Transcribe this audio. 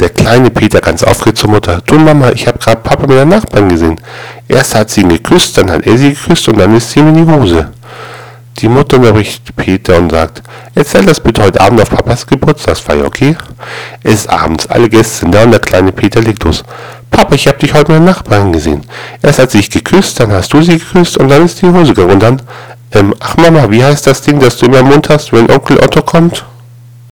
Der kleine Peter ganz aufgeregt zur Mutter. Du Mama, ich habe gerade Papa mit der Nachbarn gesehen. Erst hat sie ihn geküsst, dann hat er sie geküsst und dann ist sie ihm in die Hose. Die Mutter unterbricht Peter und sagt, erzähl das bitte heute Abend auf Papas Geburtstagsfeier, okay? Es ist abends, alle Gäste sind da und der kleine Peter legt los. Papa, ich habe dich heute mit der Nachbarin gesehen. Erst hat sie dich geküsst, dann hast du sie geküsst und dann ist die Hose gerundet. Ähm, ach Mama, wie heißt das Ding, das du immer im Mund hast, wenn Onkel Otto kommt?